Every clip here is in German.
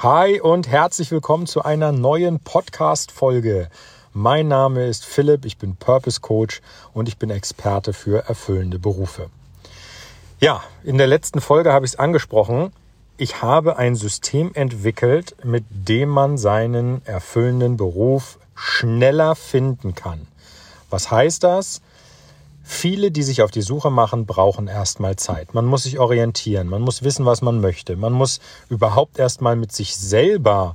Hi und herzlich willkommen zu einer neuen Podcast-Folge. Mein Name ist Philipp, ich bin Purpose Coach und ich bin Experte für erfüllende Berufe. Ja, in der letzten Folge habe ich es angesprochen. Ich habe ein System entwickelt, mit dem man seinen erfüllenden Beruf schneller finden kann. Was heißt das? Viele, die sich auf die Suche machen, brauchen erstmal Zeit. Man muss sich orientieren, man muss wissen, was man möchte. Man muss überhaupt erstmal mit sich selber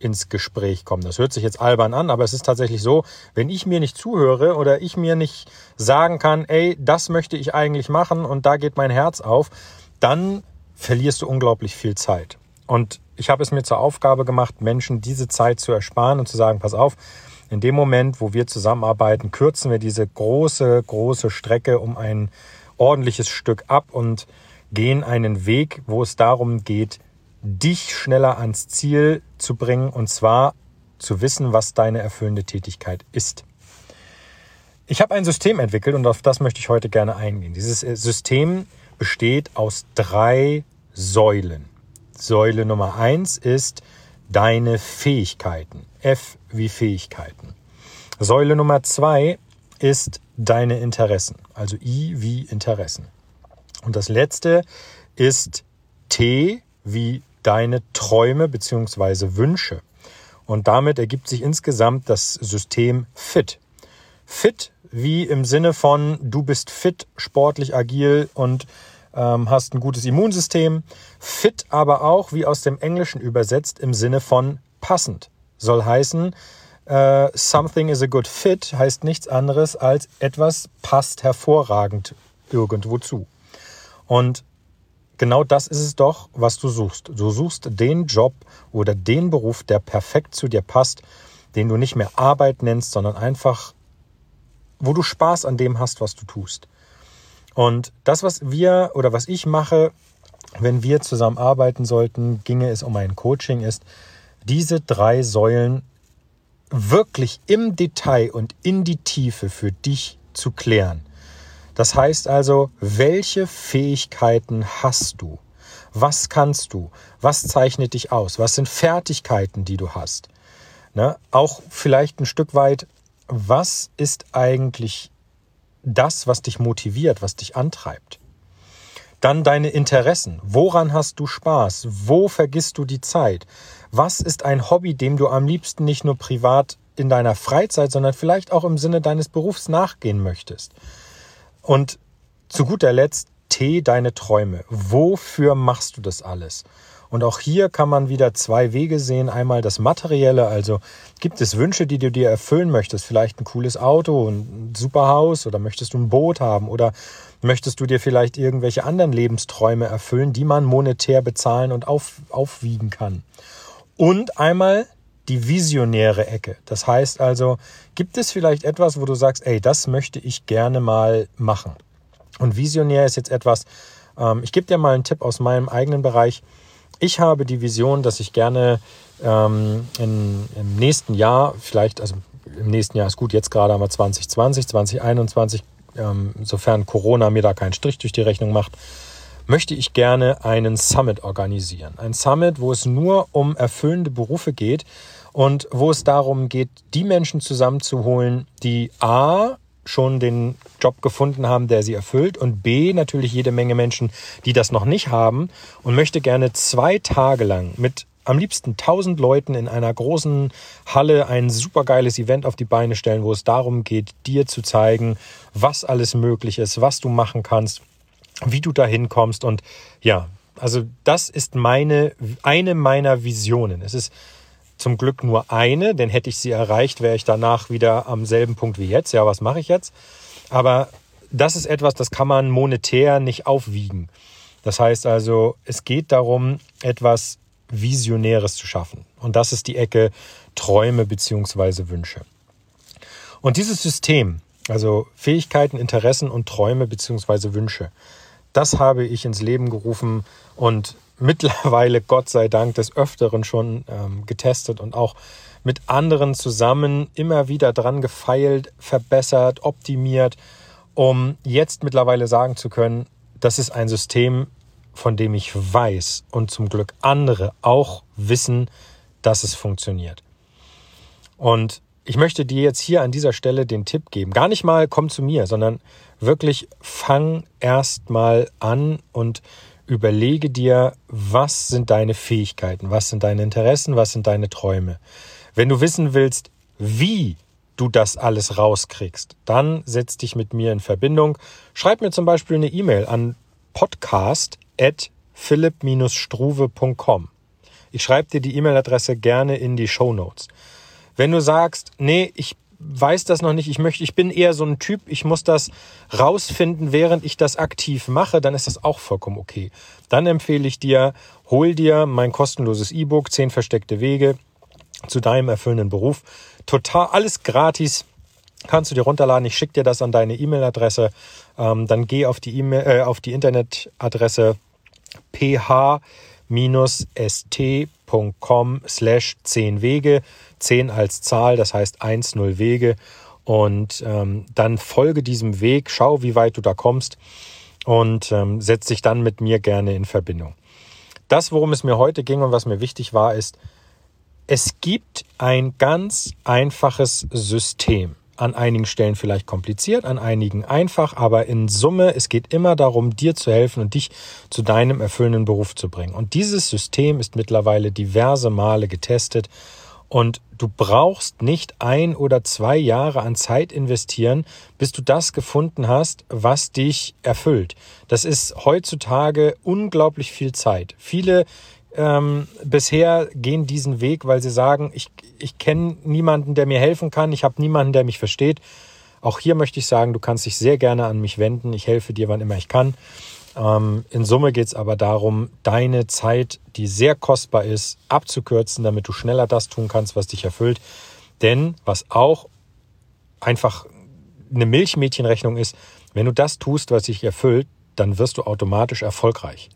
ins Gespräch kommen. Das hört sich jetzt albern an, aber es ist tatsächlich so, wenn ich mir nicht zuhöre oder ich mir nicht sagen kann, ey, das möchte ich eigentlich machen und da geht mein Herz auf, dann verlierst du unglaublich viel Zeit. Und ich habe es mir zur Aufgabe gemacht, Menschen diese Zeit zu ersparen und zu sagen, pass auf, in dem Moment, wo wir zusammenarbeiten, kürzen wir diese große, große Strecke um ein ordentliches Stück ab und gehen einen Weg, wo es darum geht, dich schneller ans Ziel zu bringen und zwar zu wissen, was deine erfüllende Tätigkeit ist. Ich habe ein System entwickelt und auf das möchte ich heute gerne eingehen. Dieses System besteht aus drei Säulen. Säule Nummer eins ist deine Fähigkeiten. F wie Fähigkeiten. Säule Nummer zwei ist deine Interessen, also I wie Interessen. Und das letzte ist T wie deine Träume bzw. Wünsche. Und damit ergibt sich insgesamt das System Fit. Fit wie im Sinne von, du bist fit, sportlich agil und ähm, hast ein gutes Immunsystem. Fit aber auch, wie aus dem Englischen übersetzt, im Sinne von passend. Soll heißen, uh, something is a good fit heißt nichts anderes als etwas passt hervorragend irgendwo zu. Und genau das ist es doch, was du suchst. Du suchst den Job oder den Beruf, der perfekt zu dir passt, den du nicht mehr Arbeit nennst, sondern einfach, wo du Spaß an dem hast, was du tust. Und das, was wir oder was ich mache, wenn wir zusammen arbeiten sollten, ginge es um ein Coaching, ist, diese drei Säulen wirklich im Detail und in die Tiefe für dich zu klären. Das heißt also, welche Fähigkeiten hast du? Was kannst du? Was zeichnet dich aus? Was sind Fertigkeiten, die du hast? Ne? Auch vielleicht ein Stück weit, was ist eigentlich das, was dich motiviert, was dich antreibt. Dann deine Interessen. Woran hast du Spaß? Wo vergisst du die Zeit? Was ist ein Hobby, dem du am liebsten nicht nur privat in deiner Freizeit, sondern vielleicht auch im Sinne deines Berufs nachgehen möchtest? Und zu guter Letzt T, deine Träume. Wofür machst du das alles? Und auch hier kann man wieder zwei Wege sehen. Einmal das Materielle, also gibt es Wünsche, die du dir erfüllen möchtest? Vielleicht ein cooles Auto, ein super Haus oder möchtest du ein Boot haben oder möchtest du dir vielleicht irgendwelche anderen Lebensträume erfüllen, die man monetär bezahlen und auf, aufwiegen kann? Und einmal die visionäre Ecke. Das heißt also, gibt es vielleicht etwas, wo du sagst, ey, das möchte ich gerne mal machen? Und visionär ist jetzt etwas, ähm, ich gebe dir mal einen Tipp aus meinem eigenen Bereich. Ich habe die Vision, dass ich gerne ähm, in, im nächsten Jahr, vielleicht, also im nächsten Jahr ist gut, jetzt gerade haben wir 2020, 2021, ähm, sofern Corona mir da keinen Strich durch die Rechnung macht, möchte ich gerne einen Summit organisieren. Ein Summit, wo es nur um erfüllende Berufe geht und wo es darum geht, die Menschen zusammenzuholen, die A schon den Job gefunden haben, der sie erfüllt und B natürlich jede Menge Menschen, die das noch nicht haben und möchte gerne zwei Tage lang mit am liebsten tausend Leuten in einer großen Halle ein supergeiles Event auf die Beine stellen, wo es darum geht, dir zu zeigen, was alles möglich ist, was du machen kannst, wie du dahin kommst und ja, also das ist meine eine meiner Visionen. Es ist zum Glück nur eine, denn hätte ich sie erreicht, wäre ich danach wieder am selben Punkt wie jetzt. Ja, was mache ich jetzt? Aber das ist etwas, das kann man monetär nicht aufwiegen. Das heißt also, es geht darum, etwas Visionäres zu schaffen. Und das ist die Ecke Träume beziehungsweise Wünsche. Und dieses System, also Fähigkeiten, Interessen und Träume beziehungsweise Wünsche, das habe ich ins Leben gerufen und mittlerweile, Gott sei Dank, des Öfteren schon ähm, getestet und auch mit anderen zusammen immer wieder dran gefeilt, verbessert, optimiert, um jetzt mittlerweile sagen zu können, das ist ein System, von dem ich weiß und zum Glück andere auch wissen, dass es funktioniert. Und ich möchte dir jetzt hier an dieser Stelle den Tipp geben. Gar nicht mal komm zu mir, sondern wirklich fang erst mal an und überlege dir, was sind deine Fähigkeiten, was sind deine Interessen, was sind deine Träume. Wenn du wissen willst, wie du das alles rauskriegst, dann setz dich mit mir in Verbindung. Schreib mir zum Beispiel eine E-Mail an podcast.philipp-struve.com. Ich schreibe dir die E-Mail-Adresse gerne in die Show Notes. Wenn du sagst, nee, ich weiß das noch nicht, ich möchte, ich bin eher so ein Typ, ich muss das rausfinden, während ich das aktiv mache, dann ist das auch vollkommen okay. Dann empfehle ich dir, hol dir mein kostenloses E-Book, 10 versteckte Wege zu deinem erfüllenden Beruf. Total, alles gratis. Kannst du dir runterladen. Ich schicke dir das an deine E-Mail-Adresse. Ähm, dann geh auf die E-Mail, äh, auf die Internetadresse ph st.com slash 10 Wege, 10 als Zahl, das heißt 1, 0 Wege und ähm, dann folge diesem Weg, schau, wie weit du da kommst und ähm, setz dich dann mit mir gerne in Verbindung. Das, worum es mir heute ging und was mir wichtig war, ist, es gibt ein ganz einfaches System an einigen Stellen vielleicht kompliziert, an einigen einfach, aber in Summe, es geht immer darum, dir zu helfen und dich zu deinem erfüllenden Beruf zu bringen. Und dieses System ist mittlerweile diverse Male getestet und du brauchst nicht ein oder zwei Jahre an Zeit investieren, bis du das gefunden hast, was dich erfüllt. Das ist heutzutage unglaublich viel Zeit. Viele ähm, bisher gehen diesen Weg, weil sie sagen, ich, ich kenne niemanden, der mir helfen kann, ich habe niemanden, der mich versteht. Auch hier möchte ich sagen, du kannst dich sehr gerne an mich wenden. Ich helfe dir, wann immer ich kann. Ähm, in Summe geht es aber darum, deine Zeit, die sehr kostbar ist, abzukürzen, damit du schneller das tun kannst, was dich erfüllt. Denn was auch einfach eine Milchmädchenrechnung ist, wenn du das tust, was dich erfüllt, dann wirst du automatisch erfolgreich.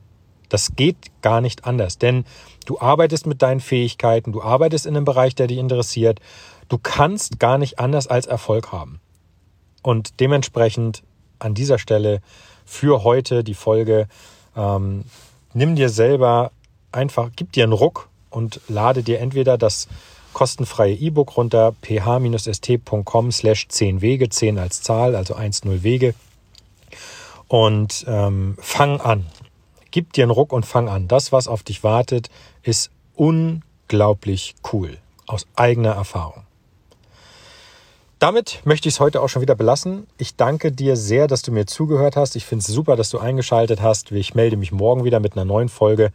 Das geht gar nicht anders, denn du arbeitest mit deinen Fähigkeiten, du arbeitest in einem Bereich, der dich interessiert. Du kannst gar nicht anders als Erfolg haben. Und dementsprechend an dieser Stelle für heute die Folge, ähm, nimm dir selber einfach, gib dir einen Ruck und lade dir entweder das kostenfreie E-Book runter, ph-st.com slash 10 Wege, 10 als Zahl, also 1-0 Wege und ähm, fang an. Gib dir einen Ruck und fang an. Das, was auf dich wartet, ist unglaublich cool. Aus eigener Erfahrung. Damit möchte ich es heute auch schon wieder belassen. Ich danke dir sehr, dass du mir zugehört hast. Ich finde es super, dass du eingeschaltet hast. Ich melde mich morgen wieder mit einer neuen Folge.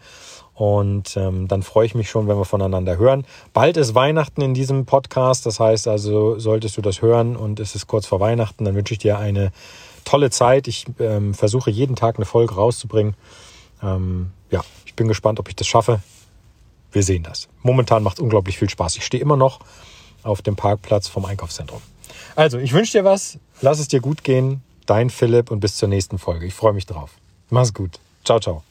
Und ähm, dann freue ich mich schon, wenn wir voneinander hören. Bald ist Weihnachten in diesem Podcast. Das heißt also, solltest du das hören und es ist kurz vor Weihnachten, dann wünsche ich dir eine tolle Zeit. Ich ähm, versuche jeden Tag eine Folge rauszubringen. Ähm, ja, ich bin gespannt, ob ich das schaffe. Wir sehen das. Momentan macht es unglaublich viel Spaß. Ich stehe immer noch auf dem Parkplatz vom Einkaufszentrum. Also, ich wünsche dir was. Lass es dir gut gehen. Dein Philipp und bis zur nächsten Folge. Ich freue mich drauf. Mach's gut. Ciao, ciao.